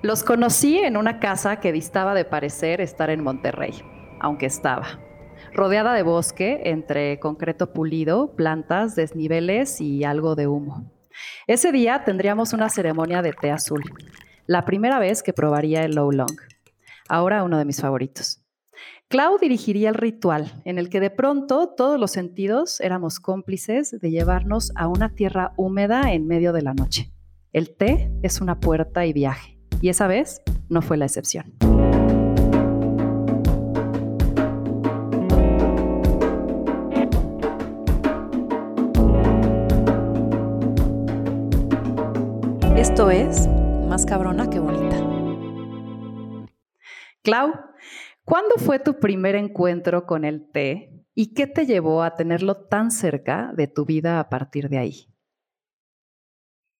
Los conocí en una casa que distaba de parecer estar en Monterrey, aunque estaba, rodeada de bosque entre concreto pulido, plantas, desniveles y algo de humo. Ese día tendríamos una ceremonia de té azul, la primera vez que probaría el Low Long, ahora uno de mis favoritos. Clau dirigiría el ritual, en el que de pronto todos los sentidos éramos cómplices de llevarnos a una tierra húmeda en medio de la noche. El té es una puerta y viaje, y esa vez no fue la excepción. Esto es Más cabrona que bonita. Clau, ¿cuándo fue tu primer encuentro con el té y qué te llevó a tenerlo tan cerca de tu vida a partir de ahí?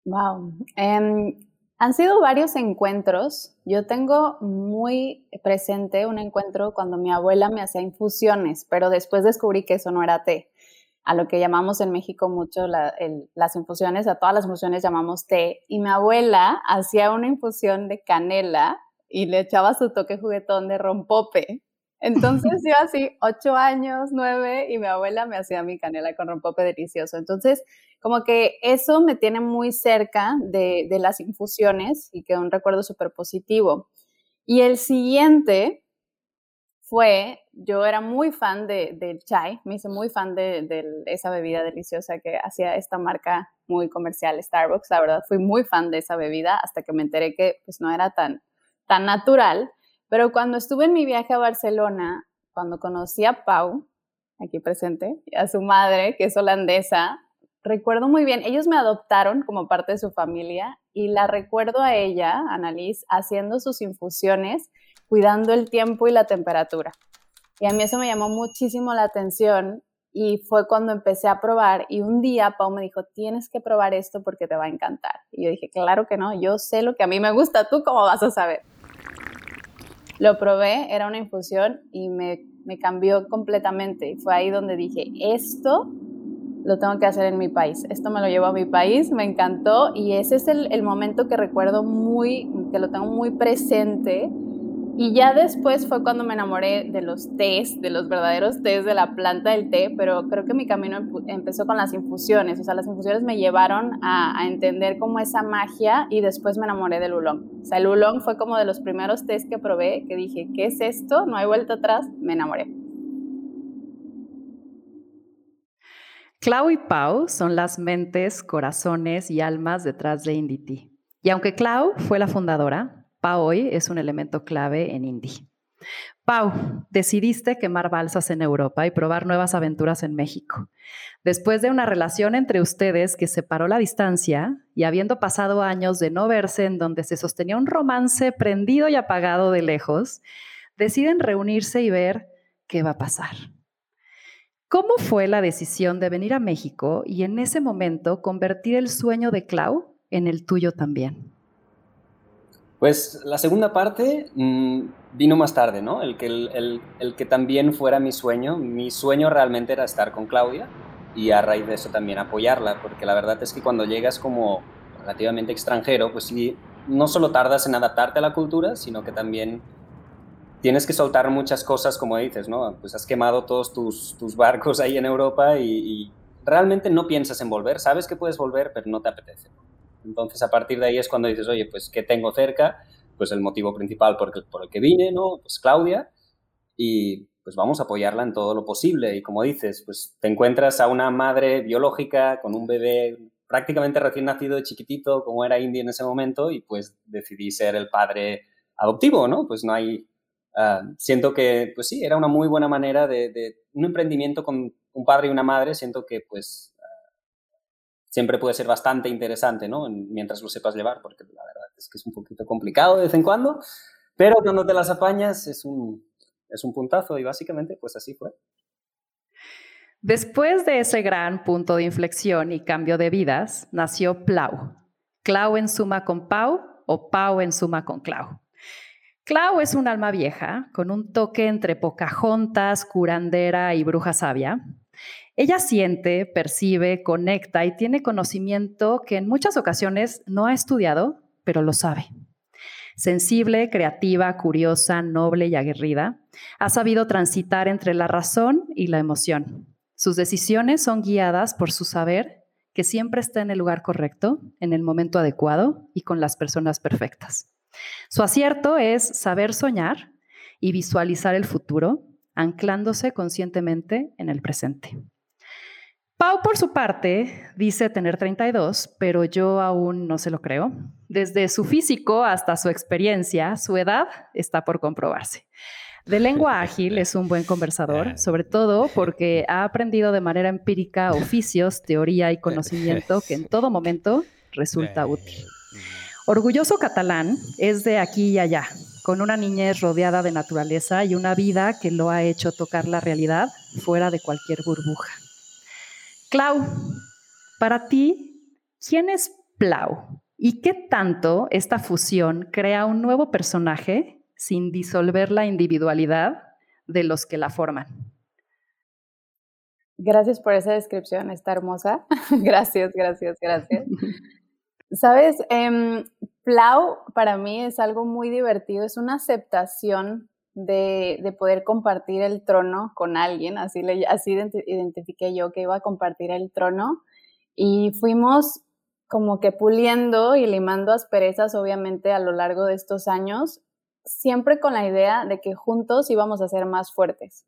Wow. Em, han sido varios encuentros. Yo tengo muy presente un encuentro cuando mi abuela me hacía infusiones, pero después descubrí que eso no era té. A lo que llamamos en México mucho las infusiones, a todas las infusiones llamamos té. Y mi abuela hacía una infusión de canela y le echaba su toque juguetón de rompope. Entonces yo así, ocho años, nueve, y mi abuela me hacía mi canela con rompope delicioso. Entonces, como que eso me tiene muy cerca de, las infusiones y que un recuerdo súper positivo. Y el siguiente fue, yo era muy fan del chai, me hice muy fan de, de, esa bebida deliciosa que hacía esta marca muy comercial, Starbucks, la verdad, fui muy fan de esa bebida hasta que me enteré que pues no era tan, tan natural pero cuando estuve en mi viaje a Barcelona, cuando conocí a Pau, aquí presente, a su madre, que es holandesa, recuerdo muy bien, ellos me adoptaron como parte de su familia y la recuerdo a ella, Annalise, haciendo sus infusiones, cuidando el tiempo y la temperatura. Y a mí eso me llamó muchísimo la atención y fue cuando empecé a probar y un día Pau me dijo, tienes que probar esto porque te va a encantar. Y yo dije, claro que no, yo sé lo que a mí me gusta, ¿tú cómo vas a saber? Lo probé, era una infusión y me, cambió completamente. Y fue ahí donde dije, esto lo tengo que hacer en mi país. Esto me lo llevo a mi país, me encantó y ese es el, el momento que recuerdo muy, que lo tengo muy presente y ya después fue cuando me enamoré de los tés, de los verdaderos tés de la planta del té, pero creo que mi camino empezó con las infusiones. O sea, las infusiones me llevaron a, entender como esa magia y después me enamoré del oolong. O sea, el oolong fue como de los primeros tés que probé, que dije, ¿qué es esto? No hay vuelta atrás, me enamoré. Clau y Pau son las mentes, corazones y almas detrás de Indity. Y aunque Clau fue la fundadora, Pau hoy es un elemento clave en Indie. Pau, decidiste quemar balsas en Europa y probar nuevas aventuras en México. Después de una relación entre ustedes que separó la distancia y habiendo pasado años de no verse en donde se sostenía un romance prendido y apagado de lejos, deciden reunirse y ver qué va a pasar. ¿Cómo fue la decisión de venir a México y en ese momento convertir el sueño de Clau en el tuyo también? Pues la segunda parte mm, vino más tarde, ¿no? El que, también fuera mi sueño. Mi sueño realmente era estar con Claudia y a raíz de eso también apoyarla, porque la verdad es que cuando llegas como relativamente extranjero, pues sí, no solo tardas en adaptarte a la cultura, sino que también tienes que soltar muchas cosas, como dices, ¿no? Pues has quemado todos tus, barcos ahí en Europa y realmente no piensas en volver. Sabes que puedes volver, pero no te apetece. Entonces, a partir de ahí es cuando dices, oye, pues, ¿qué tengo cerca? Pues el motivo principal por el, por el que vine, ¿no? Pues Claudia. Y pues vamos a apoyarla en todo lo posible. Y como dices, pues te encuentras a una madre biológica con un bebé prácticamente recién nacido chiquitito, como era Indy en ese momento, y pues decidí ser el padre adoptivo, ¿no? Pues no hay... Ah, siento que, pues sí, era una muy buena manera de, un emprendimiento con un padre y una madre, siento que pues siempre puede ser bastante interesante, ¿no? Mientras lo sepas llevar, porque la verdad es que es un poquito complicado de vez en cuando, pero cuando te las apañas es un, es un puntazo y básicamente pues así fue. Después de ese gran punto de inflexión y cambio de vidas, nació Plau. Clau en suma con Pau o Pau en suma con Clau. Clau es un alma vieja, con un toque entre Pocahontas, curandera y bruja sabia. Ella siente, percibe, conecta y tiene conocimiento que en muchas ocasiones no ha estudiado, pero lo sabe. Sensible, creativa, curiosa, noble y aguerrida, ha sabido transitar entre la razón y la emoción. Sus decisiones son guiadas por su saber que siempre está en el lugar correcto, en el momento adecuado y con las personas perfectas. Su acierto es saber soñar y visualizar el futuro, anclándose conscientemente en el presente. Pau, por su parte, dice tener 32, pero yo aún no se lo creo. Desde su físico hasta su experiencia, su edad está por comprobarse. De lengua ágil es un buen conversador, sobre todo porque ha aprendido de manera empírica oficios, teoría y conocimiento que en todo momento resulta útil. Orgulloso catalán es de aquí y allá, con una niñez rodeada de naturaleza y una vida que lo ha hecho tocar la realidad fuera de cualquier burbuja. Clau, para ti, ¿quién es Plau? ¿Y qué tanto esta fusión crea un nuevo personaje sin disolver la individualidad de los que la forman? Gracias por esa descripción, está hermosa. gracias, gracias, gracias. Sabes, eh, Plau para mí es algo muy divertido, es una aceptación de, poder compartir el trono con alguien, así, le, así identifiqué yo que iba a compartir el trono y fuimos como que puliendo y limando asperezas obviamente a lo largo de estos años, siempre con la idea de que juntos íbamos a ser más fuertes,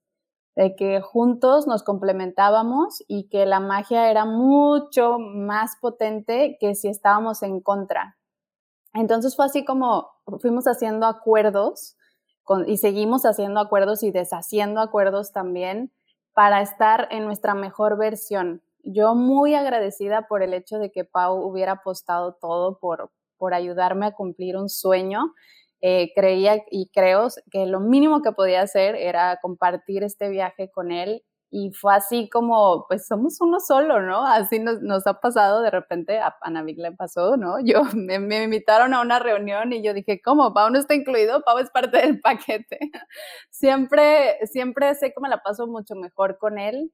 de que juntos nos complementábamos y que la magia era mucho más potente que si estábamos en contra. Entonces fue así como fuimos haciendo acuerdos y seguimos haciendo acuerdos y deshaciendo acuerdos también para estar en nuestra mejor versión. Yo muy agradecida por el hecho de que Pau hubiera apostado todo por, por ayudarme a cumplir un sueño. Eh, creía y creo que lo mínimo que podía hacer era compartir este viaje con él y fue así como, pues somos uno solo, ¿no? Así nos, nos ha pasado de repente, a Panavik le pasó, ¿no? Yo me, me, invitaron a una reunión y yo dije, ¿cómo? Pau no está incluido, Pau es parte del paquete. siempre, siempre sé que me la paso mucho mejor con él.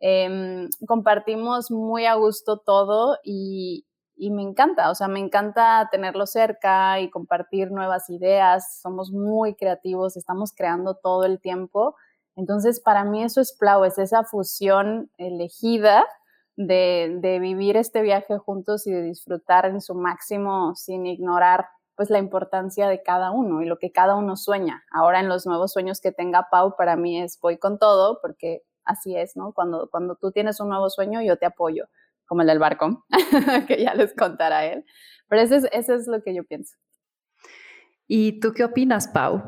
Eh, compartimos muy a gusto todo y, y me encanta, o sea, me encanta tenerlo cerca y compartir nuevas ideas. Somos muy creativos, estamos creando todo el tiempo entonces, para mí eso es Plau, es esa fusión elegida de, vivir este viaje juntos y de disfrutar en su máximo sin ignorar pues la importancia de cada uno y lo que cada uno sueña. Ahora en los nuevos sueños que tenga Pau, para mí es voy con todo, porque así es, ¿no? Cuando, cuando tú tienes un nuevo sueño, yo te apoyo, como el del barco, que ya les contará él. Pero eso es, eso es lo que yo pienso. ¿Y tú qué opinas, Pau?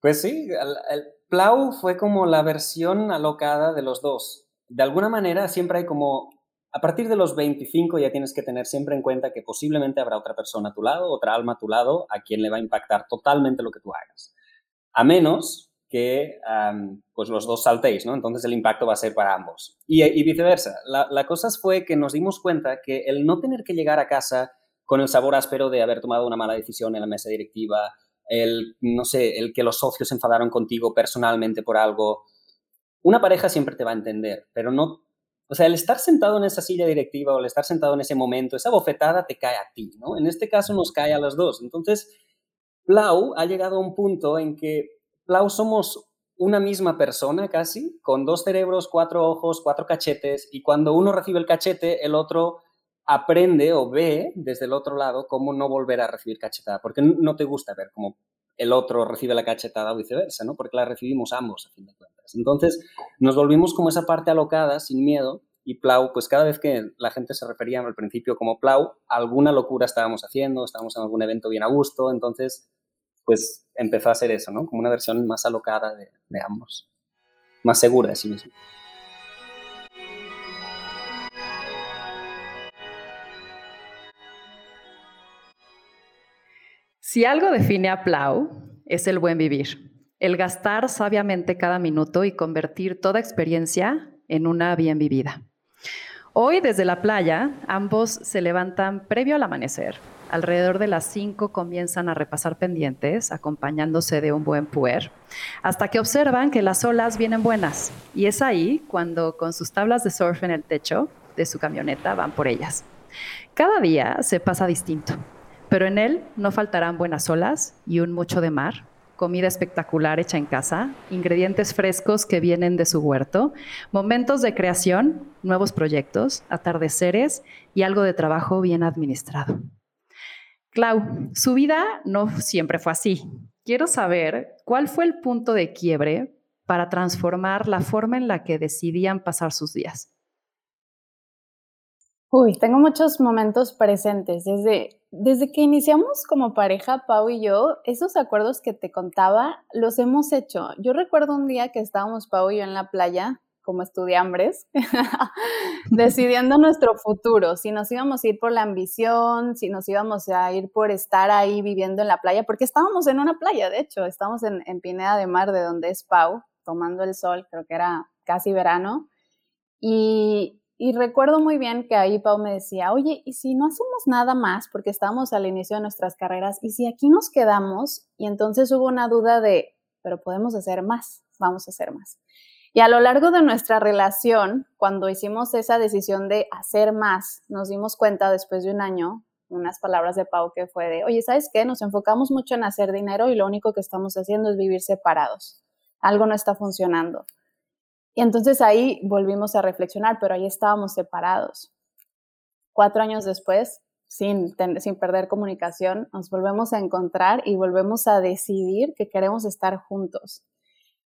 Pues sí, el, Plau fue como la versión alocada de los dos. De alguna manera siempre hay como, a partir de los 25 ya tienes que tener siempre en cuenta que posiblemente habrá otra persona a tu lado, otra alma a tu lado, a quien le va a impactar totalmente lo que tú hagas. A menos que pues los dos saltéis, ¿no? Entonces el impacto va a ser para ambos. Y, viceversa. La, la cosa fue que nos dimos cuenta que el no tener que llegar a casa con el sabor áspero de haber tomado una mala decisión en la mesa directiva, el, no sé, el que los socios se enfadaron contigo personalmente por algo. Una pareja siempre te va a entender, pero no, o sea, el estar sentado en esa silla directiva o el estar sentado en ese momento, esa bofetada te cae a ti, ¿no? En este caso nos cae a los dos. Entonces, Plau ha llegado a un punto en que Plau somos una misma persona casi, con dos cerebros, cuatro ojos, cuatro cachetes, y cuando uno recibe el cachete, el otro aprende o ve desde el otro lado cómo no volver a recibir cachetada, porque no te gusta ver cómo el otro recibe la cachetada o viceversa, ¿no? Porque la recibimos ambos, a fin de cuentas. Entonces, nos volvimos como esa parte alocada, sin miedo, y Plau, pues cada vez que la gente se refería al principio como Plau, alguna locura estábamos haciendo, estábamos en algún evento bien a gusto, entonces, pues empezó a ser eso, ¿no? Como una versión más alocada de, de ambos, más segura de sí mismo. Si algo define a Plau, es el buen vivir, el gastar sabiamente cada minuto y convertir toda experiencia en una bien vivida. Hoy, desde la playa, ambos se levantan previo al amanecer. Alrededor de las 5 comienzan a repasar pendientes, acompañándose de un buen puer, hasta que observan que las olas vienen buenas. Y es ahí cuando, con sus tablas de surf en el techo de su camioneta, van por ellas. Cada día se pasa distinto. Pero en él no faltarán buenas olas y un mucho de mar, comida espectacular hecha en casa, ingredientes frescos que vienen de su huerto, momentos de creación, nuevos proyectos, atardeceres y algo de trabajo bien administrado. Clau, su vida no siempre fue así. Quiero saber cuál fue el punto de quiebre para transformar la forma en la que decidían pasar sus días. Uy, tengo muchos momentos presentes. Desde, desde que iniciamos como pareja, Pau y yo, esos acuerdos que te contaba, los hemos hecho. Yo recuerdo un día que estábamos Pau y yo en la playa, como estudiambres, decidiendo nuestro futuro, si nos íbamos a ir por la ambición, si nos íbamos a ir por estar ahí viviendo en la playa, porque estábamos en una playa, de hecho, estábamos en, en Pineda de Mar, de donde es Pau, tomando el sol, creo que era casi verano. Y, y recuerdo muy bien que ahí Pau me decía, oye, ¿y si no hacemos nada más? Porque estábamos al inicio de nuestras carreras, ¿y si aquí nos quedamos? Y entonces hubo una duda de, pero podemos hacer más, vamos a hacer más. Y a lo largo de nuestra relación, cuando hicimos esa decisión de hacer más, nos dimos cuenta después de un año, unas palabras de Pau que fue de, oye, ¿sabes qué? Nos enfocamos mucho en hacer dinero y lo único que estamos haciendo es vivir separados. Algo no está funcionando. Y entonces ahí volvimos a reflexionar, pero ahí estábamos separados. Cuatro años después, sin, sin perder comunicación, nos volvemos a encontrar y volvemos a decidir que queremos estar juntos.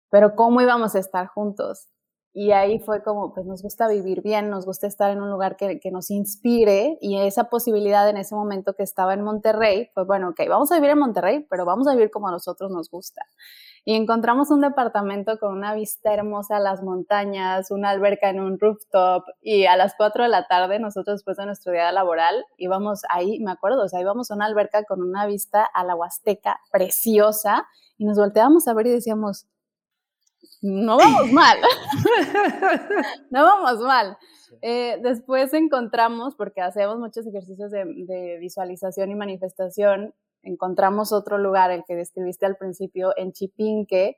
Pero ¿cómo íbamos a estar juntos? Y ahí fue como, pues nos gusta vivir bien, nos gusta estar en un lugar que, que, nos inspire y esa posibilidad en ese momento que estaba en Monterrey, pues bueno, ok, vamos a vivir en Monterrey, pero vamos a vivir como a nosotros nos gusta y encontramos un departamento con una vista hermosa a las montañas, una alberca en un rooftop y a las 4 de la tarde nosotros después de nuestro día laboral íbamos ahí, me acuerdo, o sea, íbamos a una alberca con una vista a la Huasteca preciosa y nos volteábamos a ver y decíamos, no vamos mal, no vamos mal. Eh, después encontramos, porque hacemos muchos ejercicios de, de, visualización y manifestación, encontramos otro lugar, el que describiste al principio, en Chipinque,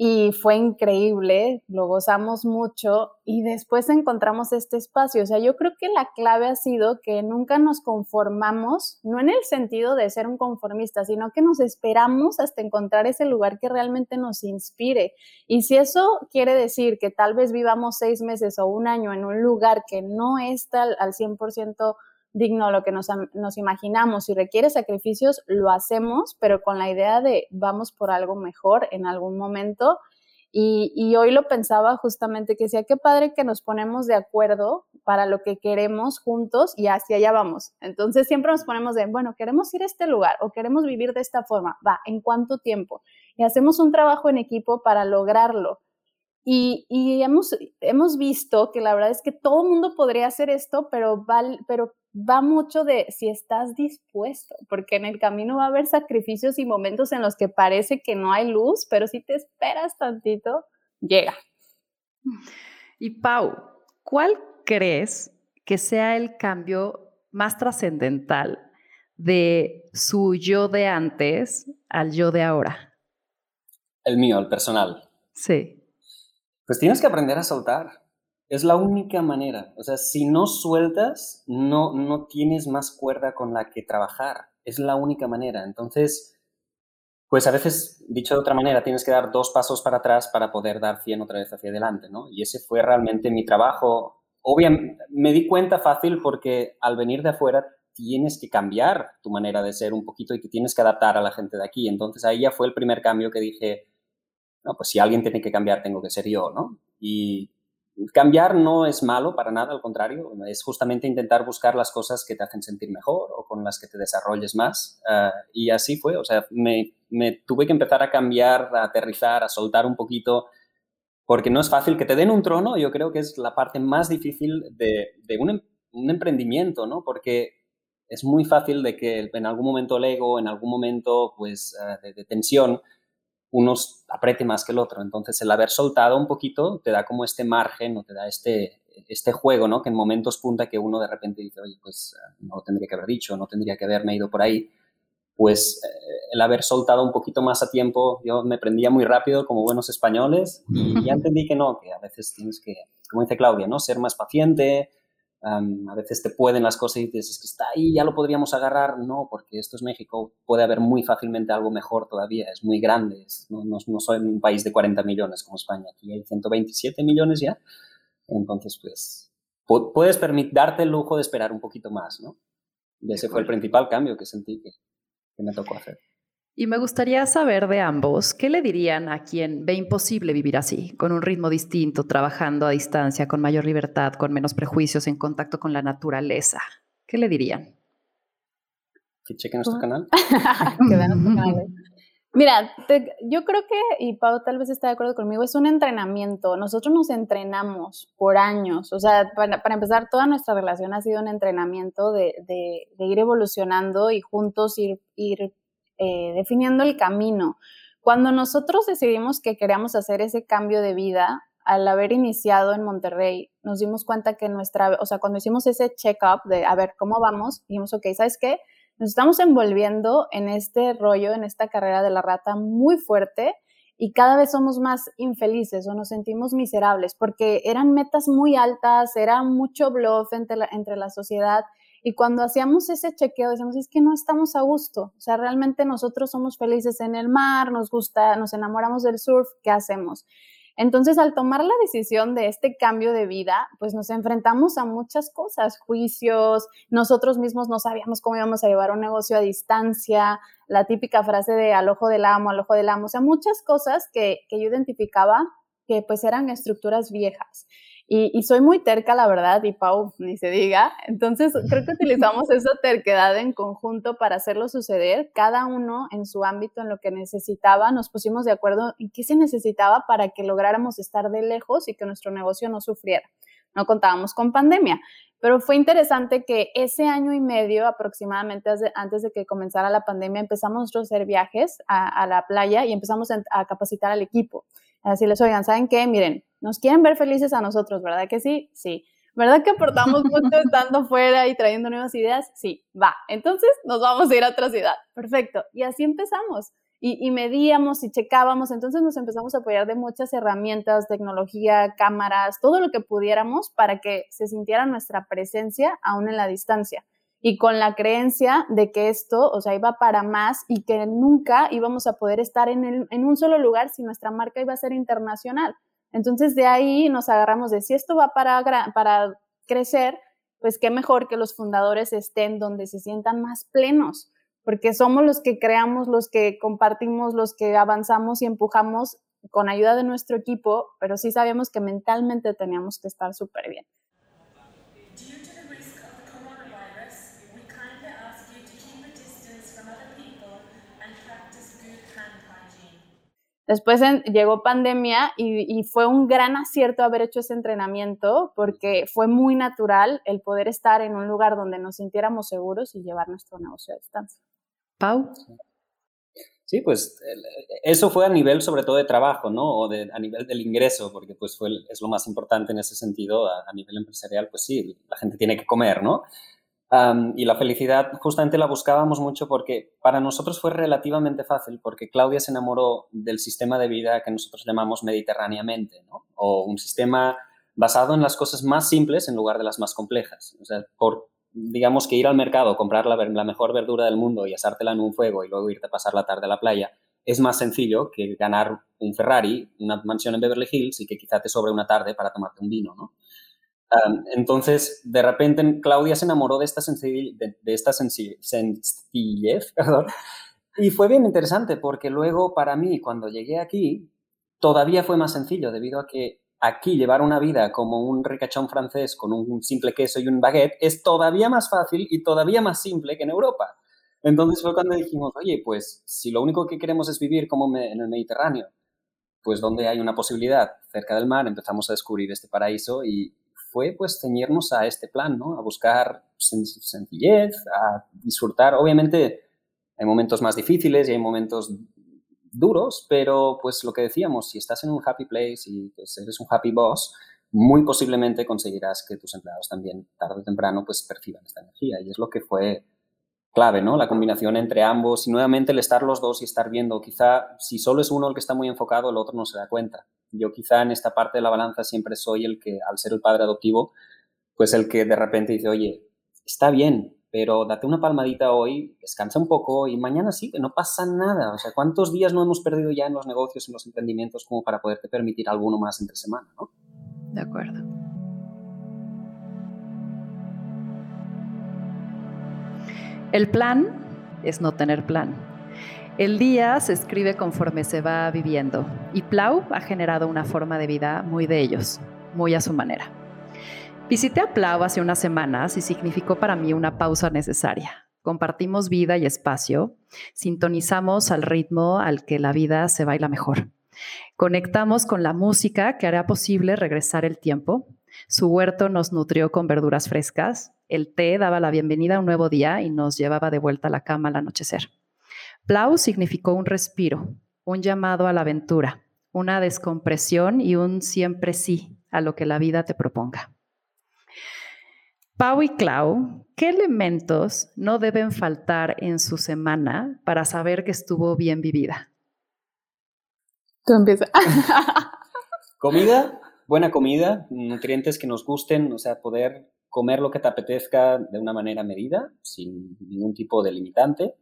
y fue increíble, lo gozamos mucho y después encontramos este espacio. O sea, yo creo que la clave ha sido que nunca nos conformamos, no en el sentido de ser un conformista, sino que nos esperamos hasta encontrar ese lugar que realmente nos inspire. Y si eso quiere decir que tal vez vivamos seis meses o un año en un lugar que no está al 100% digno lo que nos, imaginamos. Si requiere sacrificios, lo hacemos, pero con la idea de vamos por algo mejor en algún momento. Y, hoy lo pensaba justamente que decía, qué padre que nos ponemos de acuerdo para lo que queremos juntos y hacia allá vamos. Entonces siempre nos ponemos de, bueno, queremos ir a este lugar o queremos vivir de esta forma, va, ¿en cuánto tiempo? Y hacemos un trabajo en equipo para lograrlo. Y, hemos, hemos visto que la verdad es que todo el mundo podría hacer esto, pero, pero va mucho de si estás dispuesto, porque en el camino va a haber sacrificios y momentos en los que parece que no hay luz, pero si te esperas tantito, llega. Y Pau, ¿cuál crees que sea el cambio más trascendental de su yo de antes al yo de ahora? El mío, el personal. Sí. Pues tienes que aprender a soltar. Es la única manera. O sea, si no sueltas, no, no tienes más cuerda con la que trabajar. Es la única manera. Entonces, pues a veces, dicho de otra manera, tienes que dar dos pasos para atrás para poder dar 100 otra vez hacia adelante, ¿no? Y ese fue realmente mi trabajo. Obviamente, me di cuenta fácil porque al venir de afuera tienes que cambiar tu manera de ser un poquito y te tienes que adaptar a la gente de aquí. Entonces ahí ya fue el primer cambio que dije, no, pues si alguien tiene que cambiar, tengo que ser yo, ¿no? Y cambiar no es malo para nada, al contrario, es justamente intentar buscar las cosas que te hacen sentir mejor o con las que te desarrolles más. Ah, y así fue, o sea, me, tuve que empezar a cambiar, a aterrizar, a soltar un poquito, porque no es fácil que te den un trono, yo creo que es la parte más difícil de, un, em, un, emprendimiento, ¿no? Porque es muy fácil de que en algún momento el ego, en algún momento pues, ah, de tensión, uno apriete más que el otro. Entonces, el haber soltado un poquito te da como este margen o te da este, este juego, ¿no? Que en momentos punta que uno de repente dice, oye, pues no tendría que haber dicho, no tendría que haberme ido por ahí. Pues eh, el haber soltado un poquito más a tiempo, yo me prendía muy rápido como buenos españoles y ya entendí que no, que a veces tienes que, como dice Claudia, ¿no? Ser más paciente, a veces te pueden las cosas y dices, es que está ahí, ya lo podríamos agarrar. No, porque esto es México, puede haber muy fácilmente algo mejor todavía, es muy grande, no, no, no soy un país de 40 millones como España, aquí hay 127 millones ya. Entonces, pues, puedes permitir, darte el lujo de esperar un poquito más, ¿no? Y ese fue el principal cambio que sentí que, que me tocó hacer. Y me gustaría saber de ambos, ¿qué le dirían a quien ve imposible vivir así, con un ritmo distinto, trabajando a distancia, con mayor libertad, con menos prejuicios, en contacto con la naturaleza? ¿Qué le dirían? Que chequen nuestro canal. que vean nuestro canal. Mira, yo creo que, y Pau tal vez está de acuerdo conmigo, es un entrenamiento. Nosotros nos entrenamos por años. O sea, para, empezar, toda nuestra relación ha sido un entrenamiento de, de, de ir evolucionando y juntos ir, ir eh, definiendo el camino. Cuando nosotros decidimos que queríamos hacer ese cambio de vida, al haber iniciado en Monterrey, nos dimos cuenta que nuestra, o sea, cuando hicimos ese check-up de a ver cómo vamos, dijimos, ok, ¿sabes qué? Nos estamos envolviendo en este rollo, en esta carrera de la rata muy fuerte y cada vez somos más infelices o nos sentimos miserables porque eran metas muy altas, era mucho bluff entre entre la sociedad y cuando hacíamos ese chequeo, decíamos, es que no estamos a gusto. O sea, realmente nosotros somos felices en el mar, nos gusta, nos enamoramos del surf, ¿qué hacemos? Entonces, al tomar la decisión de este cambio de vida, pues nos enfrentamos a muchas cosas, juicios, nosotros mismos no sabíamos cómo íbamos a llevar un negocio a distancia, la típica frase de al ojo del amo, al ojo del amo, o sea, muchas cosas que, que yo identificaba que pues eran estructuras viejas. Y, soy muy terca, la verdad, y Pau ni se diga. Entonces, creo que utilizamos esa terquedad en conjunto para hacerlo suceder, cada uno en su ámbito, en lo que necesitaba. Nos pusimos de acuerdo en qué se necesitaba para que lográramos estar de lejos y que nuestro negocio no sufriera. No contábamos con pandemia, pero fue interesante que ese año y medio aproximadamente antes de que comenzara la pandemia empezamos a hacer viajes a, la playa y empezamos a capacitar al equipo. Así les oigan, ¿saben qué? Miren, nos quieren ver felices a nosotros, ¿verdad que sí? Sí. ¿Verdad que aportamos mucho estando fuera y trayendo nuevas ideas? Sí, va. Entonces nos vamos a ir a otra ciudad. Perfecto. Y así empezamos. Y, y, medíamos y checábamos, entonces nos empezamos a apoyar de muchas herramientas, tecnología, cámaras, todo lo que pudiéramos para que se sintiera nuestra presencia aún en la distancia y con la creencia de que esto, o sea, iba para más y que nunca íbamos a poder estar en, en un solo lugar si nuestra marca iba a ser internacional. Entonces de ahí nos agarramos de si esto va para, para crecer, pues qué mejor que los fundadores estén donde se sientan más plenos, porque somos los que creamos, los que compartimos, los que avanzamos y empujamos con ayuda de nuestro equipo, pero sí sabemos que mentalmente teníamos que estar súper bien. Después llegó pandemia y, fue un gran acierto haber hecho ese entrenamiento porque fue muy natural el poder estar en un lugar donde nos sintiéramos seguros y llevar nuestro negocio a distancia. Pau. Sí, pues eso fue a nivel sobre todo de trabajo, ¿no? O de, a nivel del ingreso, porque pues fue es lo más importante en ese sentido. A, a nivel empresarial, pues sí, la gente tiene que comer, ¿no? Y la felicidad justamente la buscábamos mucho porque para nosotros fue relativamente fácil, porque Claudia se enamoró del sistema de vida que nosotros llamamos mediterráneamente, ¿no? o un sistema basado en las cosas más simples en lugar de las más complejas. O sea, por, digamos que ir al mercado, comprar la, la mejor verdura del mundo y asártela en un fuego y luego irte a pasar la tarde a la playa, es más sencillo que ganar un Ferrari, una mansión en Beverly Hills y que quizá te sobre una tarde para tomarte un vino, ¿no? Entonces, de repente, Claudia se enamoró de esta, de, esta sencillez, y fue bien interesante porque luego para mí, cuando llegué aquí, todavía fue más sencillo debido a que aquí llevar una vida como un ricachón francés con un simple queso y un baguette es todavía más fácil y todavía más simple que en Europa. Entonces fue cuando dijimos, oye, pues si lo único que queremos es vivir como en el Mediterráneo, pues donde hay una posibilidad cerca del mar, empezamos a descubrir este paraíso y, fue pues ceñirnos a este plan, ¿no? A buscar sencillez, a disfrutar. Obviamente hay momentos más difíciles y hay momentos duros, pero pues lo que decíamos, si estás en un happy place y pues, eres un happy boss, muy posiblemente conseguirás que tus empleados también tarde o temprano pues perciban esta energía y es lo que fue clave, ¿no? La combinación entre ambos y nuevamente el estar los dos y estar viendo, quizá si solo es uno el que está muy enfocado, el otro no se da cuenta. Yo quizá en esta parte de la balanza siempre soy el que, al ser el padre adoptivo, pues el que de repente dice, oye, está bien, pero date una palmadita hoy, descansa un poco y mañana sí, que no pasa nada. O sea, ¿cuántos días no hemos perdido ya en los negocios, en los emprendimientos, como para poderte permitir alguno más entre semana, ¿no? De acuerdo. El plan es no tener plan. El día se escribe conforme se va viviendo y Plau ha generado una forma de vida muy de ellos, muy a su manera. Visité a Plau hace unas semanas y significó para mí una pausa necesaria. Compartimos vida y espacio, sintonizamos al ritmo al que la vida se baila mejor. Conectamos con la música que hará posible regresar el tiempo. Su huerto nos nutrió con verduras frescas. El té daba la bienvenida a un nuevo día y nos llevaba de vuelta a la cama al anochecer. Plau significó un respiro, un llamado a la aventura, una descompresión y un siempre sí a lo que la vida te proponga. Pau y Clau, ¿qué elementos no deben faltar en su semana para saber que estuvo bien vivida? Tú empiezas. comida, buena comida, nutrientes que nos gusten, o sea, poder comer lo que te apetezca de una manera medida, sin ningún tipo de limitante.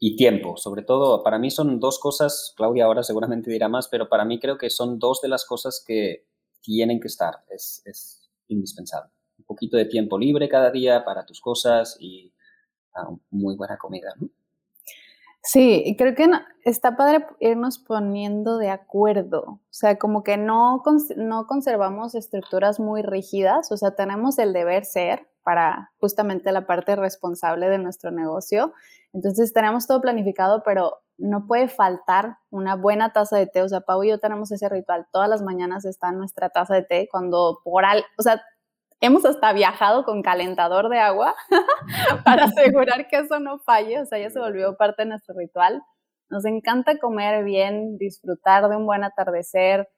Y tiempo, sobre todo, para mí son dos cosas, Claudia ahora seguramente dirá más, pero para mí creo que son dos de las cosas que tienen que estar, es, es indispensable un poquito de tiempo libre cada día para tus cosas y ah, muy buena comida. Sí, creo que está padre irnos poniendo de acuerdo, o sea, como que no, no conservamos estructuras muy rígidas, o sea, tenemos el deber ser para justamente la parte responsable de nuestro negocio, entonces tenemos todo planificado, pero no puede faltar una buena taza de té, o sea, Pau y yo tenemos ese ritual, todas las mañanas está nuestra taza de té, cuando por al, o sea, Hemos hasta viajado con calentador de agua para asegurar que eso no falle, o sea, ya se volvió parte de nuestro ritual. Nos encanta comer bien, disfrutar de un buen atardecer.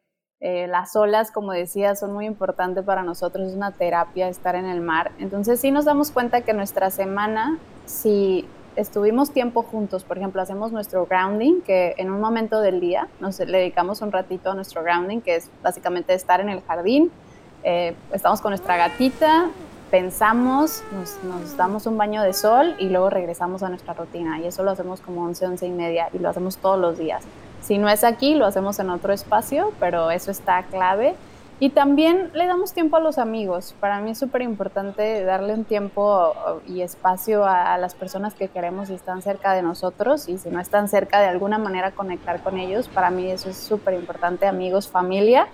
Eh, las olas, como decía, son muy importantes para nosotros, es una terapia estar en el mar. Entonces sí nos damos cuenta que nuestra semana, si estuvimos tiempo juntos, por ejemplo, hacemos nuestro grounding, que en un momento del día nos dedicamos un ratito a nuestro grounding, que es básicamente estar en el jardín, eh, estamos con nuestra gatita, pensamos, nos, damos un baño de sol y luego regresamos a nuestra rutina. Y eso lo hacemos como 11, 11 y media y lo hacemos todos los días. Si no es aquí, lo hacemos en otro espacio, pero eso está clave. Y también le damos tiempo a los amigos. Para mí es súper importante darle un tiempo y espacio a, a, las personas que queremos y están cerca de nosotros. Y si no están cerca, de alguna manera conectar con ellos. Para mí eso es súper importante. Amigos, familia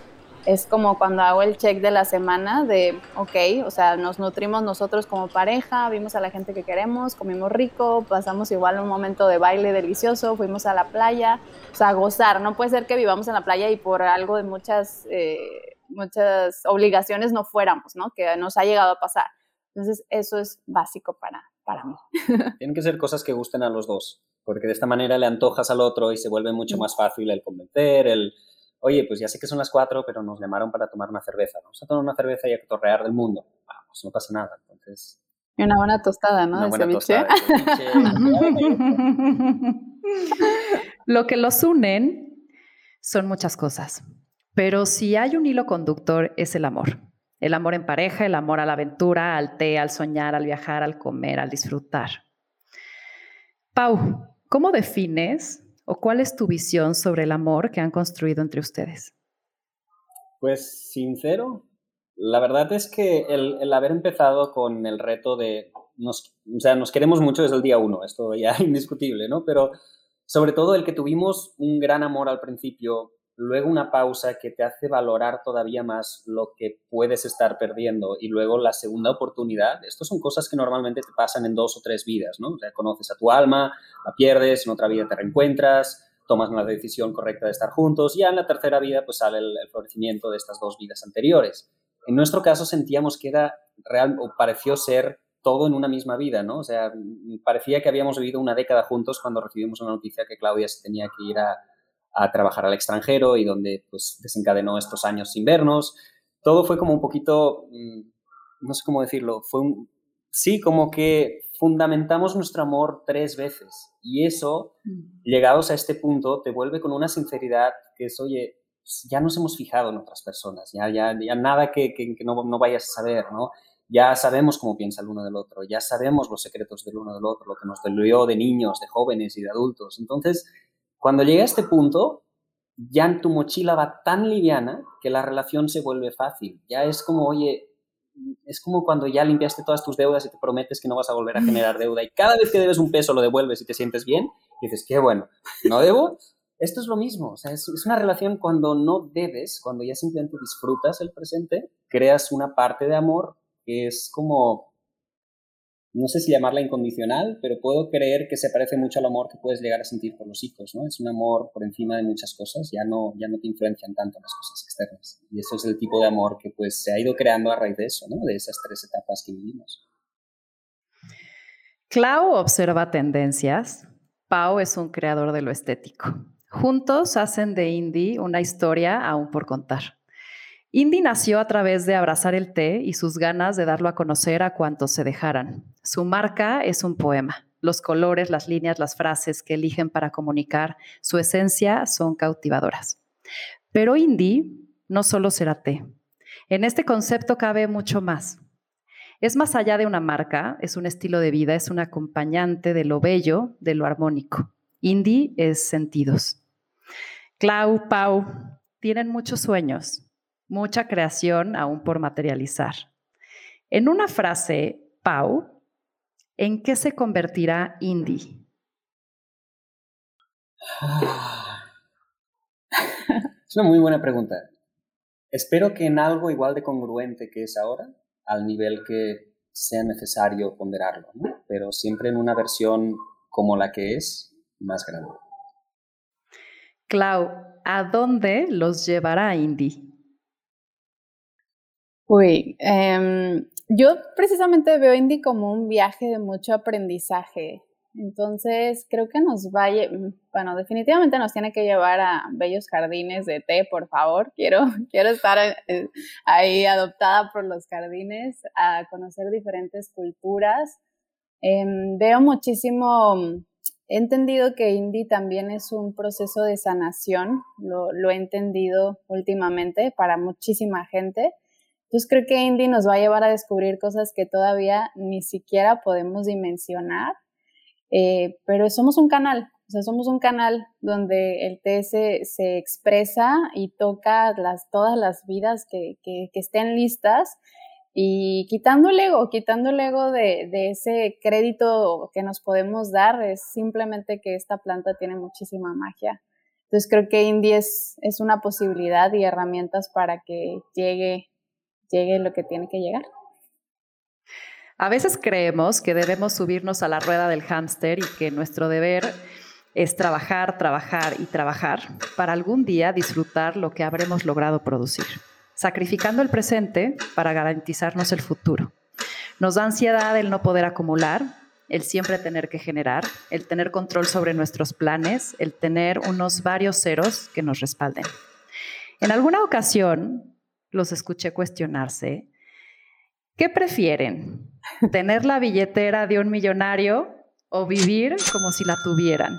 es como cuando hago el check de la semana de, ok, o sea, nos nutrimos nosotros como pareja, vimos a la gente que queremos, comimos rico, pasamos igual un momento de baile delicioso, fuimos a la playa, o sea, gozar. No puede ser que vivamos en la playa y por algo de muchas, eh, muchas obligaciones no fuéramos, ¿no? Que nos ha llegado a pasar. Entonces, eso es básico para, para mí. Tienen que ser cosas que gusten a los dos, porque de esta manera le antojas al otro y se vuelve mucho más fácil el convencer, el oye, pues ya sé que son las cuatro, pero nos llamaron para tomar una cerveza. Vamos a tomar una cerveza y a cotorrear del mundo. Vamos, no pasa nada. Entonces... Y una buena tostada, ¿no? Una buena tostada. Lo que los unen son muchas cosas, pero si hay un hilo conductor es el amor. El amor en pareja, el amor a la aventura, al té, al soñar, al viajar, al comer, al disfrutar. Pau, ¿cómo defines ¿O cuál es tu visión sobre el amor que han construido entre ustedes? Pues sincero, la verdad es que el, haber empezado con el reto de, nos, o sea, nos queremos mucho desde el día uno, esto ya indiscutible, ¿no? Pero sobre todo el que tuvimos un gran amor al principio, luego una pausa que te hace valorar todavía más lo que puedes estar perdiendo y luego la segunda oportunidad. Estas son cosas que normalmente te pasan en dos o tres vidas, ¿no? O sea, conoces a tu alma, la pierdes, en otra vida te reencuentras, tomas una decisión correcta de estar juntos y ya en la tercera vida pues sale el, florecimiento de estas dos vidas anteriores. En nuestro caso sentíamos que era real o pareció ser todo en una misma vida, ¿no? O sea, parecía que habíamos vivido una década juntos cuando recibimos una noticia que Claudia se tenía que ir a, a trabajar al extranjero y donde pues desencadenó estos años sin vernos. Todo fue como un poquito, mm, no sé cómo decirlo, fue un, sí, como que fundamentamos nuestro amor tres veces y eso, mm. llegados a este punto, te vuelve con una sinceridad que es, oye, ya nos hemos fijado en otras personas, ya, ya, ya nada que, que, no, no, vayas a saber, ¿no? ya sabemos cómo piensa el uno del otro, ya sabemos los secretos del uno del otro, lo que nos dolió de niños, de jóvenes y de adultos. Entonces, cuando llegué a este punto, ya tu mochila va tan liviana que la relación se vuelve fácil. Ya es como, oye, es como cuando ya limpiaste todas tus deudas y te prometes que no vas a volver a generar deuda y cada vez que debes un peso lo devuelves y te sientes bien y dices, qué bueno, no debo. Esto es lo mismo, o sea, es, es una relación cuando no debes, cuando ya simplemente disfrutas el presente, creas una parte de amor que es como no sé si llamarla incondicional, pero puedo creer que se parece mucho al amor que puedes llegar a sentir por los hijos, ¿no? Es un amor por encima de muchas cosas, ya no, ya no te influencian tanto las cosas externas. Y eso es el tipo de amor que pues se ha ido creando a raíz de eso, ¿no? De esas tres etapas que vivimos. Clau observa tendencias, Pau es un creador de lo estético. Juntos hacen de Indie una historia aún por contar. Indy nació a través de abrazar el té y sus ganas de darlo a conocer a cuantos se dejaran. Su marca es un poema. Los colores, las líneas, las frases que eligen para comunicar su esencia son cautivadoras. Pero Indy no solo será té. En este concepto cabe mucho más. Es más allá de una marca, es un estilo de vida, es un acompañante de lo bello, de lo armónico. Indy es sentidos. Clau, Pau, tienen muchos sueños, mucha creación aún por materializar. En una frase, Pau, ¿en qué se convertirá Indy? Es una muy buena pregunta. Espero que en algo igual de congruente que es ahora, al nivel que sea necesario ponderarlo, pero siempre en una versión como la que es, más grande. Clau, ¿a dónde los llevará Indy? Uy, em, yo precisamente veo Indy como un viaje de mucho aprendizaje. Entonces, creo que nos va, bueno, definitivamente nos tiene que llevar a bellos jardines de té, por favor. Quiero, quiero estar eh, ahí adoptada por los jardines, a conocer diferentes culturas. Em, veo muchísimo, he entendido que Indy también es un proceso de sanación, lo, lo he entendido últimamente para muchísima gente. Entonces creo que Indy nos va a llevar a descubrir cosas que todavía ni siquiera podemos dimensionar, eh, pero somos un canal, o sea, somos un canal donde el té se, expresa y toca las, todas las vidas que, estén listas y quitando el ego, quitando el ego de, de, ese crédito que nos podemos dar, es simplemente que esta planta tiene muchísima magia. Entonces creo que Indy es, es una posibilidad y herramientas para que llegue llegue lo que tiene que llegar. A veces creemos que debemos subirnos a la rueda del hámster y que nuestro deber es trabajar, trabajar y trabajar para algún día disfrutar lo que habremos logrado producir, sacrificando el presente para garantizarnos el futuro. Nos da ansiedad el no poder acumular, el siempre tener que generar, el tener control sobre nuestros planes, el tener unos varios ceros que nos respalden. En alguna ocasión los escuché cuestionarse. ¿Qué prefieren? ¿Tener la billetera de un millonario o vivir como si la tuvieran?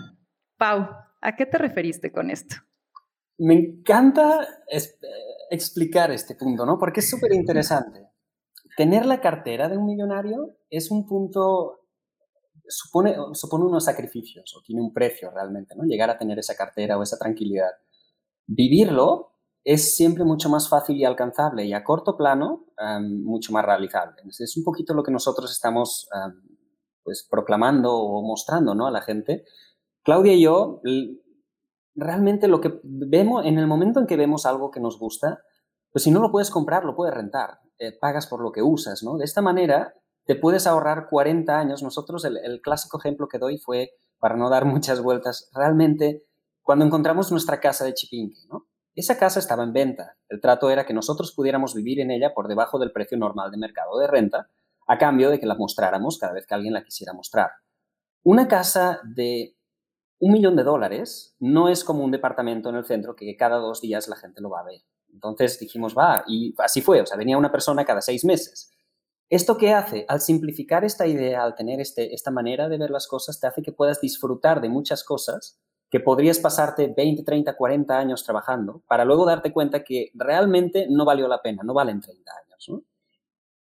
Pau, ¿a qué te referiste con esto? Me encanta explicar este punto, ¿no? Porque es súper interesante. Tener la cartera de un millonario es un punto, supone, supone unos sacrificios o tiene un precio realmente, ¿no? Llegar a tener esa cartera o esa tranquilidad. Vivirlo es siempre mucho más fácil y alcanzable y a corto plano mucho más realizable. Es un poquito lo que nosotros estamos pues, proclamando o mostrando ¿no? a la gente. Claudia y yo, realmente lo que vemos, en el momento en que vemos algo que nos gusta, pues si no lo puedes comprar, lo puedes rentar, eh, pagas por lo que usas, ¿no? De esta manera te puedes ahorrar 40 años. Nosotros, el, el clásico ejemplo que doy fue, para no dar muchas vueltas, realmente cuando encontramos nuestra casa de Chipinque, ¿no? Esa casa estaba en venta. El trato era que nosotros pudiéramos vivir en ella por debajo del precio normal de mercado de renta, a cambio de que la mostráramos cada vez que alguien la quisiera mostrar. Una casa de un millón de dólares no es como un departamento en el centro que cada dos días la gente lo va a ver. Entonces dijimos, va, y así fue, o sea, venía una persona cada seis meses. ¿Esto qué hace? Al simplificar esta idea, al tener este, esta manera de ver las cosas, te hace que puedas disfrutar de muchas cosas que podrías pasarte 20, 30, 40 años trabajando para luego darte cuenta que realmente no valió la pena, no valen 30 años.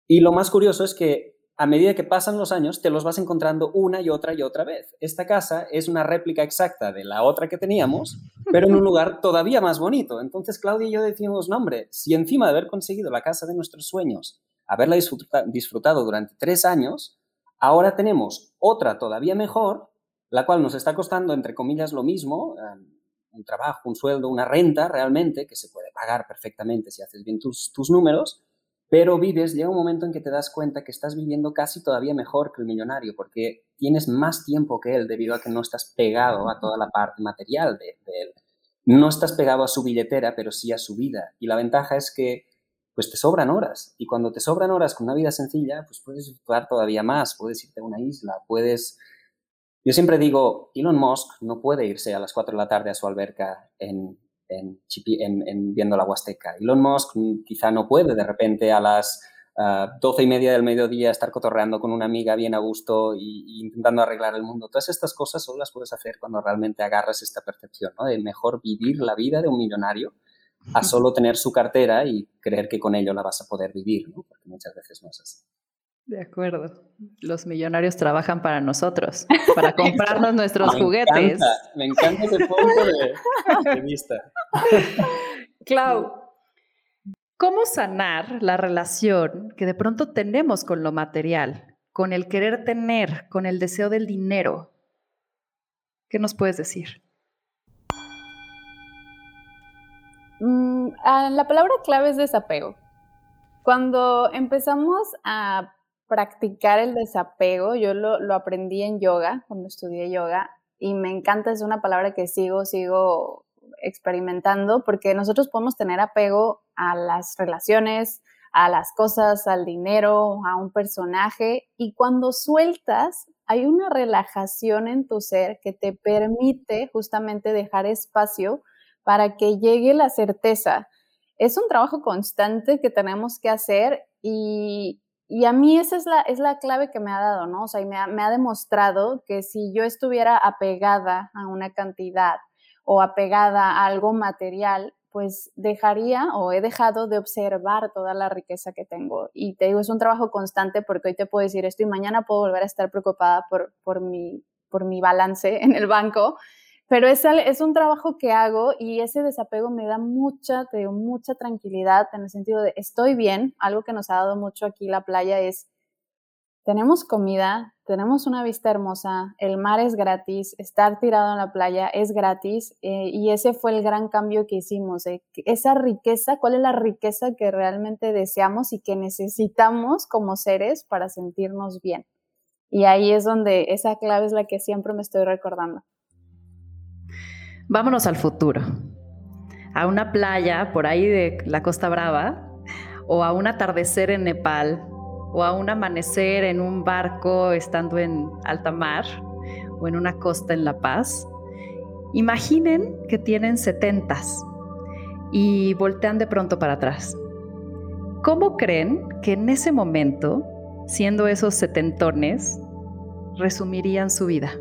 Y lo más curioso es que a medida que pasan los años, te los vas encontrando una y otra y otra vez. Esta casa es una réplica exacta de la otra que teníamos, pero en un lugar todavía más bonito. Entonces Claudia y yo decimos, no hombre, si encima de haber conseguido la casa de nuestros sueños, haberla disfrutado durante tres años, ahora tenemos otra todavía mejor, la cual nos está costando, entre comillas, lo mismo, eh, un trabajo, un sueldo, una renta realmente, que se puede pagar perfectamente si haces bien tus, tus números, pero vives, llega un momento en que te das cuenta que estás viviendo casi todavía mejor que el millonario, porque tienes más tiempo que él debido a que no estás pegado a toda la parte material de, él. No estás pegado a su billetera, pero sí a su vida. Y la ventaja es que pues te sobran horas. Y cuando te sobran horas con una vida sencilla, pues puedes disfrutar todavía más, puedes irte a una isla, puedes... Yo siempre digo, Elon Musk no puede irse a las 4 de la tarde a su alberca en, en, viendo la Huasteca. Elon Musk quizá no puede de repente a las uh, doce y media del mediodía estar cotorreando con una amiga bien a gusto y, intentando arreglar el mundo. Todas estas cosas solo las puedes hacer cuando realmente agarras esta percepción, ¿no? De mejor vivir la vida de un millonario a solo tener su cartera y creer que con ello la vas a poder vivir, ¿no? Porque muchas veces no es así. De acuerdo. Los millonarios trabajan para nosotros, para comprarnos nuestros juguetes. me encanta ese punto de, vista. Clau, ¿cómo sanar la relación que de pronto tenemos con lo material, con el querer tener, con el deseo del dinero? ¿Qué nos puedes decir? Mm, ah, la palabra clave es desapego. Cuando empezamos a practicar el desapego. Yo lo, aprendí en yoga, cuando estudié yoga, y me encanta, es una palabra que sigo, sigo experimentando, porque nosotros podemos tener apego a las relaciones, a las cosas, al dinero, a un personaje, y cuando sueltas, hay una relajación en tu ser que te permite justamente dejar espacio para que llegue la certeza. Es un trabajo constante que tenemos que hacer y, y a mí esa es la, es la clave que me ha dado, ¿no? O sea, y me ha, me ha demostrado que si yo estuviera apegada a una cantidad o apegada a algo material, pues dejaría o he dejado de observar toda la riqueza que tengo. Y te digo, es un trabajo constante porque hoy te puedo decir esto y mañana puedo volver a estar preocupada por, por, mi, por mi balance en el banco pero es, es un trabajo que hago y ese desapego me da mucha, mucha tranquilidad en el sentido de estoy bien. Algo que nos ha dado mucho aquí la playa es, tenemos comida, tenemos una vista hermosa, el mar es gratis, estar tirado en la playa es gratis eh, y ese fue el gran cambio que hicimos. esa riqueza, ¿cuál es la riqueza que realmente deseamos y que necesitamos como seres para sentirnos bien? Y ahí es donde esa clave es la que siempre me estoy recordando. Vámonos al futuro, a una playa por ahí de la Costa Brava, o a un atardecer en Nepal, o a un amanecer en un barco estando en alta mar, o en una costa en La Paz. Imaginen que tienen setentas y voltean de pronto para atrás. ¿Cómo creen que en ese momento, siendo esos setentones, resumirían su vida?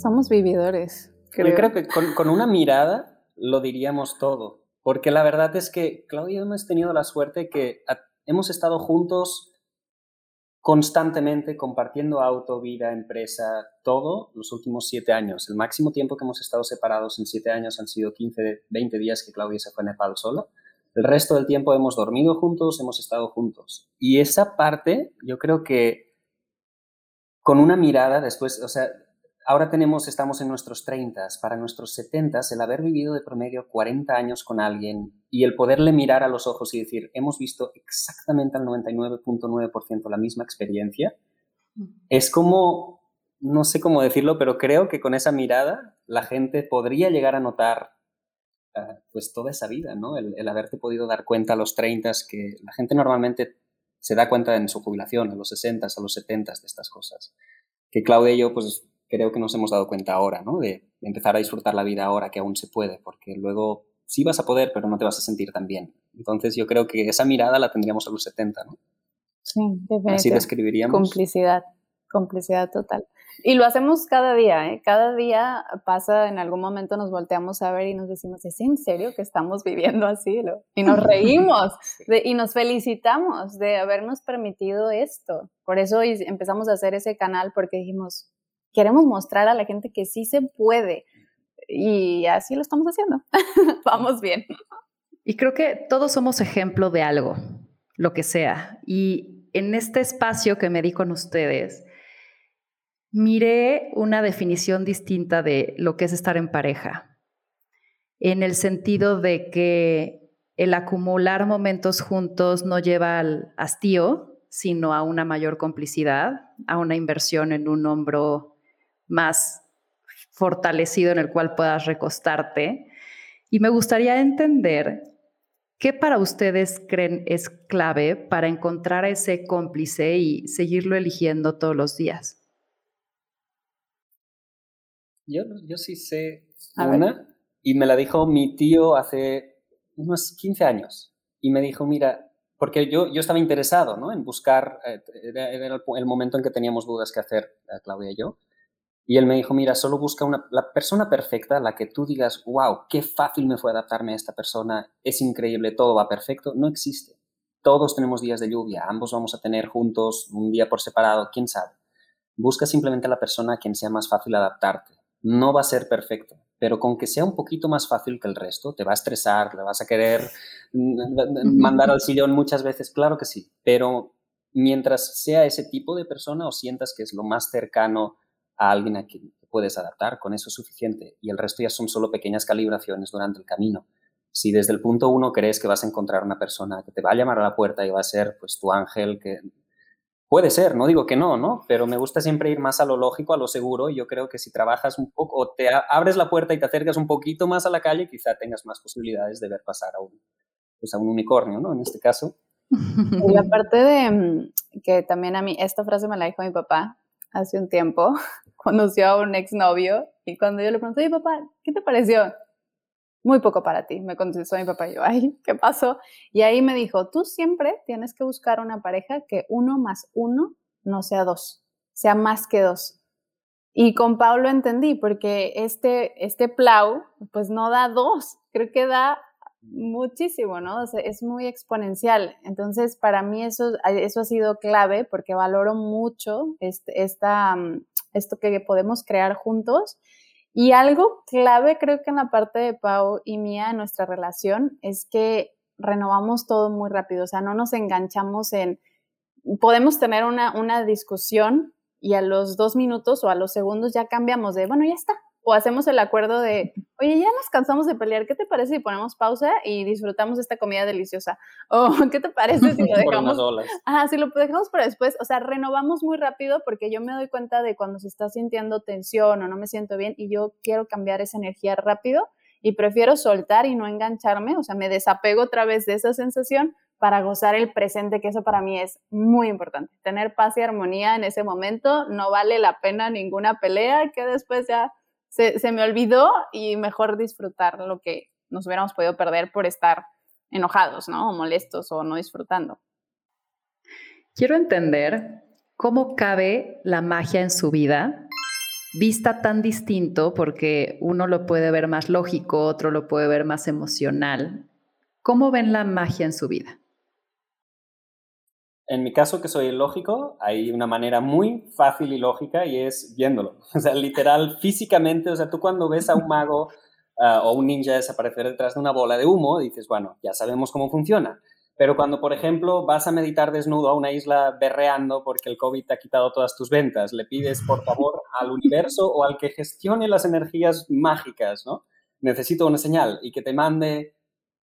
Somos vividores. Yo creo que con, una mirada lo diríamos todo, porque la verdad es que Claudia y hemos tenido la suerte que hemos estado juntos constantemente compartiendo auto, vida, empresa, todo los últimos siete años. El máximo tiempo que hemos estado separados en siete años han sido 15, 20 días que Claudia se fue a Nepal solo. El resto del tiempo hemos dormido juntos, hemos estado juntos. Y esa parte, yo creo que con una mirada después, o sea, ahora tenemos, estamos en nuestros 30, para nuestros 70, el haber vivido de promedio 40 años con alguien y el poderle mirar a los ojos y decir, hemos visto exactamente al 99.9% la misma experiencia, es como, no sé cómo decirlo, pero creo que con esa mirada la gente podría llegar a notar ah, pues toda esa vida, ¿no? El, el, haberte podido dar cuenta a los 30 que la gente normalmente se da cuenta en su jubilación, a los 60, a los 70 de estas cosas. Que Claudia y yo, pues creo que nos hemos dado cuenta ahora, ¿no? De, empezar a disfrutar la vida ahora que aún se puede, porque luego sí vas a poder, pero no te vas a sentir tan bien. Entonces yo creo que esa mirada la tendríamos a los 70, ¿no? Sí, definitivamente. Así describiríamos. Complicidad, complicidad total. Y lo hacemos cada día, ¿eh? Cada día pasa, en algún momento nos volteamos a ver y nos decimos, ¿es en serio que estamos viviendo así? Y nos reímos y nos felicitamos de habernos permitido esto. Por eso empezamos a hacer ese canal porque dijimos, queremos mostrar a la gente que sí se puede. Y así lo estamos haciendo. Vamos bien. Y creo que todos somos ejemplo de algo, lo que sea. Y en este espacio que me di con ustedes, miré una definición distinta de lo que es estar en pareja, en el sentido de que el acumular momentos juntos no lleva al hastío, sino a una mayor complicidad, a una inversión en un hombro más fortalecido en el cual puedas recostarte. Y me gustaría entender qué para ustedes creen es clave para encontrar a ese cómplice y seguirlo eligiendo todos los días. Yo, yo sí sé una, y me la dijo mi tío hace unos 15 años. Y me dijo, mira, porque yo, yo estaba interesado ¿no? en buscar, eh, era, el, momento en que teníamos dudas que hacer, eh, Claudia y yo. Y él me dijo, mira, solo busca una, la persona perfecta, la que tú digas, wow, qué fácil me fue adaptarme a esta persona, es increíble, todo va perfecto, no existe. Todos tenemos días de lluvia, ambos vamos a tener juntos un día por separado, quién sabe. Busca simplemente a la persona a quien sea más fácil adaptarte no va a ser perfecto, pero con que sea un poquito más fácil que el resto, te va a estresar, le vas a querer mandar al sillón muchas veces, claro que sí, pero mientras sea ese tipo de persona o sientas que es lo más cercano a alguien a quien puedes adaptar, con eso es suficiente y el resto ya son solo pequeñas calibraciones durante el camino. Si desde el punto uno crees que vas a encontrar una persona que te va a llamar a la puerta y va a ser pues tu ángel que Puede ser, no digo que no, ¿no? Pero me gusta siempre ir más a lo lógico, a lo seguro, y yo creo que si trabajas un poco, o te abres la puerta y te acercas un poquito más a la calle, quizá tengas más posibilidades de ver pasar a un, pues a un unicornio, ¿no? En este caso. Y aparte de mm, que también a mí, esta frase me la dijo mi papá hace un tiempo, conoció a un exnovio, y cuando yo le pregunté, oye papá, ¿qué te pareció? muy poco para ti, me contestó mi papá y yo, ay, ¿qué pasó? Y ahí me dijo, tú siempre tienes que buscar una pareja que uno más uno no sea dos, sea más que dos. Y con Pablo entendí, porque este, este plau, pues no da dos, creo que da muchísimo, ¿no? es muy exponencial. Entonces, para mí eso, eso ha sido clave porque valoro mucho este, esta, mm, esto que podemos crear juntos y algo clave creo que en la parte de Pau y mía en nuestra relación es que renovamos todo muy rápido, o sea, no nos enganchamos en, podemos tener una, una discusión y a los dos minutos o a los segundos ya cambiamos de, bueno, ya está, o hacemos el acuerdo de, oye, ya nos cansamos de pelear, ¿qué te parece si ponemos pausa y disfrutamos esta comida deliciosa? O, ¿qué te parece si lo dejamos? Ah, si lo dejamos para después, o sea, renovamos muy rápido porque yo me doy cuenta de cuando se está sintiendo tensión o no me siento bien y yo quiero cambiar esa energía rápido y prefiero soltar y no engancharme, o sea, me desapego otra vez de esa sensación para gozar el presente, que eso para mí es muy importante. Tener paz y armonía en ese momento no vale la pena ninguna pelea que después ya se, me olvidó y mejor disfrutar lo que nos hubiéramos podido perder por estar enojados, ¿no? O molestos o no disfrutando. Quiero entender cómo cabe la magia en su vida, vista tan distinto, porque uno lo puede ver más lógico, otro lo puede ver más emocional. ¿Cómo ven la magia en su vida? En mi caso, que soy lógico, hay una manera muy fácil y lógica y es viéndolo. O sea, literal, físicamente, o sea, tú cuando ves a un mago ah, o un ninja desaparecer detrás de una bola de humo, dices, bueno, ya sabemos cómo funciona. Pero cuando, por ejemplo, vas a meditar desnudo a una isla berreando porque el COVID te ha quitado todas tus ventas, le pides, por favor, al universo o al que gestione las energías mágicas, ¿no? Necesito una señal y que te mande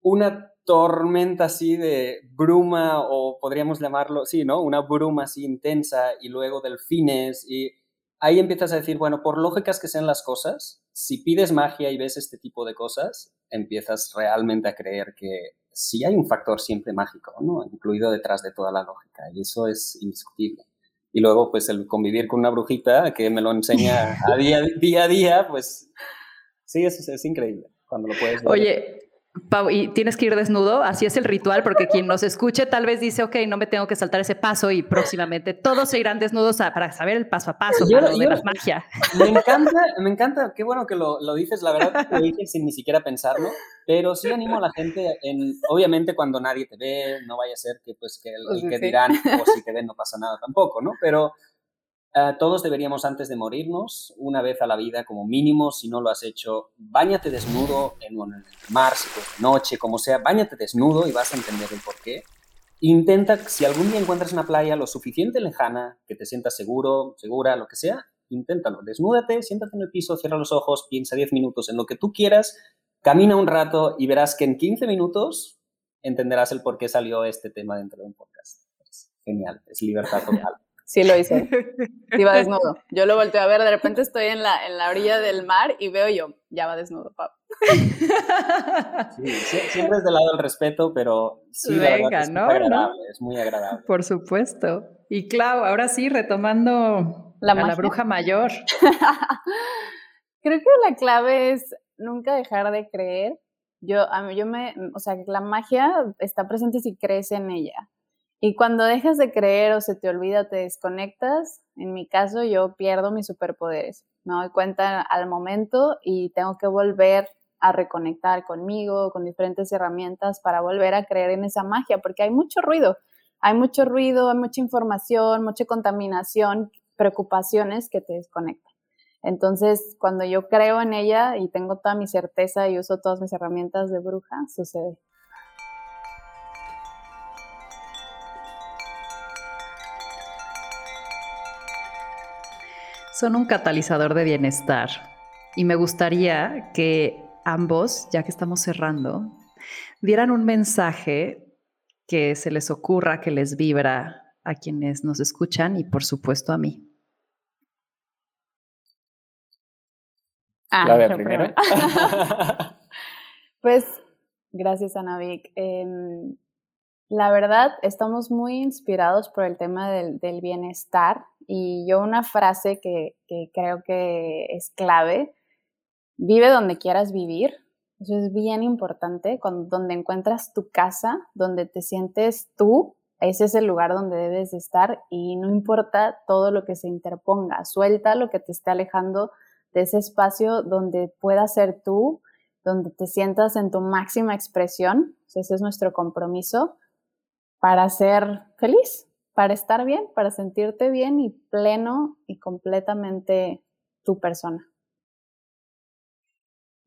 una tormenta así de bruma o podríamos llamarlo, sí, ¿no? Una bruma así intensa y luego delfines y ahí empiezas a decir, bueno, por lógicas que sean las cosas, si pides magia y ves este tipo de cosas, empiezas realmente a creer que sí hay un factor siempre mágico, ¿no? Incluido detrás de toda la lógica y eso es indiscutible. Y luego, pues, el convivir con una brujita que me lo enseña a día, día a día, pues, sí, es, es increíble cuando lo puedes ver. Oye, Pau, y tienes que ir desnudo, así es el ritual, porque quien nos escuche tal vez dice, ok, no me tengo que saltar ese paso y próximamente todos se irán desnudos para saber el paso a paso de la magia. Me encanta, me encanta, qué bueno que lo, dices, la verdad lo dices sin ni siquiera pensarlo, pero sí animo a la gente, en, obviamente cuando nadie te ve, no vaya a ser que pues que el, pues que dirán, o si te ven no pasa nada tampoco, ¿no? Pero eh, todos deberíamos antes de morirnos, una vez a la vida como mínimo, si no lo has hecho, bañate desnudo en, el mar, si de noche, como sea, bañate desnudo y vas a entender el por qué. Intenta, si algún día encuentras una playa lo suficiente lejana, que te sientas seguro, segura, lo que sea, inténtalo. Desnúdate, siéntate en el piso, cierra los ojos, piensa 10 minutos en lo que tú quieras, camina un rato y verás que en 15 minutos entenderás el por qué salió este tema dentro de un podcast. Genial, es libertad total. Sí lo hice. Iba desnudo. Yo lo volteo a ver, de repente estoy en la, en la orilla del mar y veo yo, ya va desnudo, papá. siempre es del lado del respeto, pero sí, Venga, es ¿no? muy agradable, es muy agradable. Por supuesto. Y Clau, ahora sí, retomando la, a la bruja mayor. Creo que la clave es nunca dejar de creer. Yo, a mí, yo me, o sea, que la magia está presente si crees en ella. Y cuando dejas de creer o se te olvida te desconectas, en mi caso yo pierdo mis superpoderes. Me doy cuenta al momento y tengo que volver a reconectar conmigo, con diferentes herramientas para volver a creer en esa magia, porque hay mucho ruido, hay mucho ruido, hay mucha información, mucha contaminación, preocupaciones que te desconectan. Entonces, cuando yo creo en ella y tengo toda mi certeza y uso todas mis herramientas de bruja, sucede. Son un catalizador de bienestar. Y me gustaría que ambos, ya que estamos cerrando, dieran un mensaje que se les ocurra, que les vibra a quienes nos escuchan y por supuesto a mí. Ah, primero. pues gracias, Anavik. Em, la verdad, estamos muy inspirados por el tema del, bienestar y yo una frase que, creo que es clave, vive donde quieras vivir. Eso es bien importante, donde encuentras tu casa, donde te sientes tú, ese es el lugar donde debes de estar y no importa todo lo que se interponga, suelta lo que te esté alejando de ese espacio donde puedas ser tú, donde te sientas en tu máxima expresión. Ese es nuestro compromiso para ser feliz, para estar bien, para sentirte bien y pleno y completamente tu persona.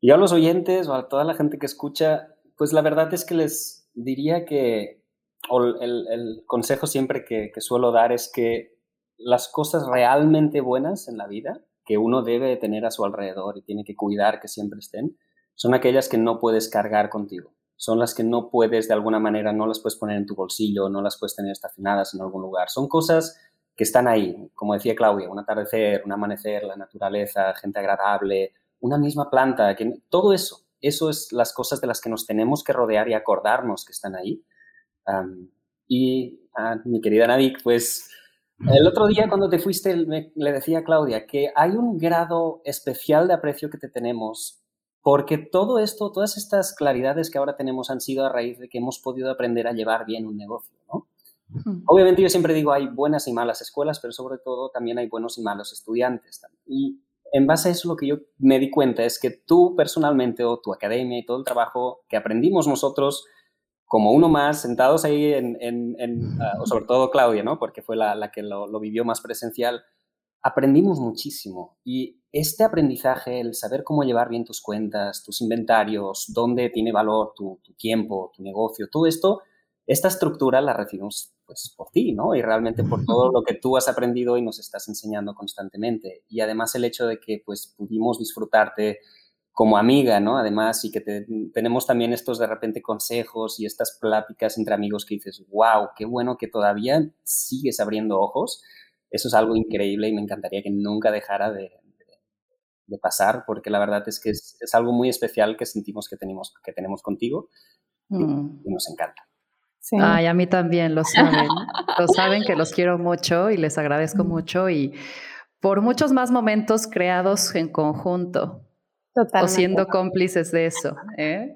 Y a los oyentes o a toda la gente que escucha, pues la verdad es que les diría que, o el, consejo siempre que, que, suelo dar es que las cosas realmente buenas en la vida, que uno debe tener a su alrededor y tiene que cuidar que siempre estén, son aquellas que no puedes cargar contigo son las que no puedes de alguna manera, no las puedes poner en tu bolsillo, no las puedes tener estacionadas en algún lugar. Son cosas que están ahí, como decía Claudia, un atardecer, un amanecer, la naturaleza, gente agradable, una misma planta, que, todo eso, eso es las cosas de las que nos tenemos que rodear y acordarnos que están ahí. y a mi querida Nadik, pues el otro día cuando te fuiste le decía a Claudia que hay un grado especial de aprecio que te tenemos porque todo esto, todas estas claridades que ahora tenemos han sido a raíz de que hemos podido aprender a llevar bien un negocio, ¿no? Obviamente yo siempre digo hay buenas y malas escuelas, pero sobre todo también hay buenos y malos estudiantes. Y en base a eso lo que yo me di cuenta es que tú personalmente o tu academia y todo el trabajo que aprendimos nosotros como uno más, sentados ahí en, ah, sobre todo Claudia, ¿no? Porque fue la, que lo, lo, vivió más presencial, aprendimos muchísimo y este aprendizaje, el saber cómo llevar bien tus cuentas, tus inventarios, dónde tiene valor tu, tiempo, tu negocio, todo esto, esta estructura la recibimos pues por ti, ¿no? Y realmente por todo lo que tú has aprendido y nos estás enseñando constantemente. Y además el hecho de que pues pudimos disfrutarte como amiga, ¿no? Además, y que tenemos también estos de repente consejos y estas pláticas entre amigos que dices, wow, qué bueno que todavía sigues abriendo ojos eso es algo increíble y me encantaría que nunca dejara de, pasar, porque la verdad es que es, algo muy especial que sentimos que tenemos, que tenemos contigo y, mm. nos encanta. Ay, a mí también, lo saben. lo saben que los quiero mucho y les agradezco mm. mucho y por muchos más momentos creados en conjunto. o siendo cómplices de eso. ¿eh?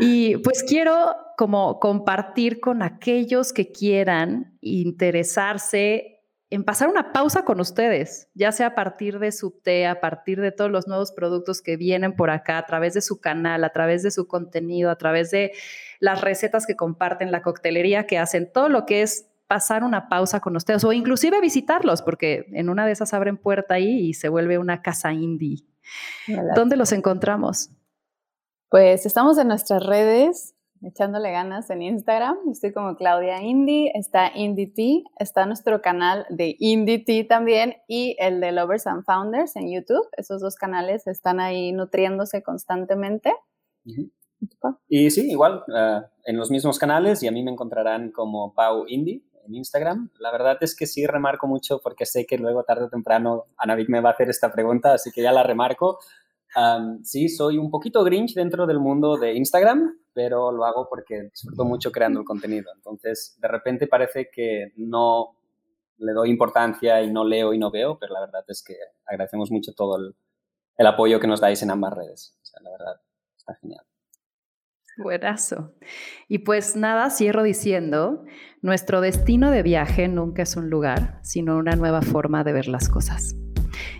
Y pues quiero como compartir con aquellos que quieran interesarse en pasar una pausa con ustedes, ya sea a partir de su té, a partir de todos los nuevos productos que vienen por acá, a través de su canal, a través de su contenido, a través de las recetas que comparten, la coctelería que hacen, todo lo que es pasar una pausa con ustedes o inclusive visitarlos, porque en una de esas abren puerta ahí y se vuelve una casa indie. ¿Dónde los encontramos? Pues estamos en nuestras redes, echándole ganas en Instagram. Estoy como Claudia Indie, está Indie Tea, está nuestro canal de Indie Tea también y el de Lovers and Founders en YouTube. Esos dos canales están ahí nutriéndose constantemente. Y sí, igual, eh, en los mismos canales y a mí me encontrarán como Pau Indie en Instagram. La verdad es que sí remarco mucho porque sé que luego tarde o temprano Anavik me va a hacer esta pregunta, así que ya la remarco. sí, soy un poquito grinch dentro del mundo de Instagram, pero lo hago porque disfruto mucho creando el contenido. Entonces, de repente parece que no le doy importancia y no leo y no veo, pero la verdad es que agradecemos mucho todo el, apoyo que nos dais en ambas redes. O sea, la verdad, está genial. Buenazo. Y pues nada, cierro diciendo, nuestro destino de viaje nunca es un lugar, sino una nueva forma de ver las cosas.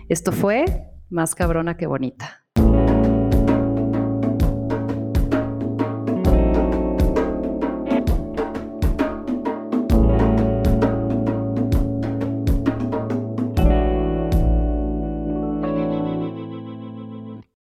Esto fue Más cabrona que bonita.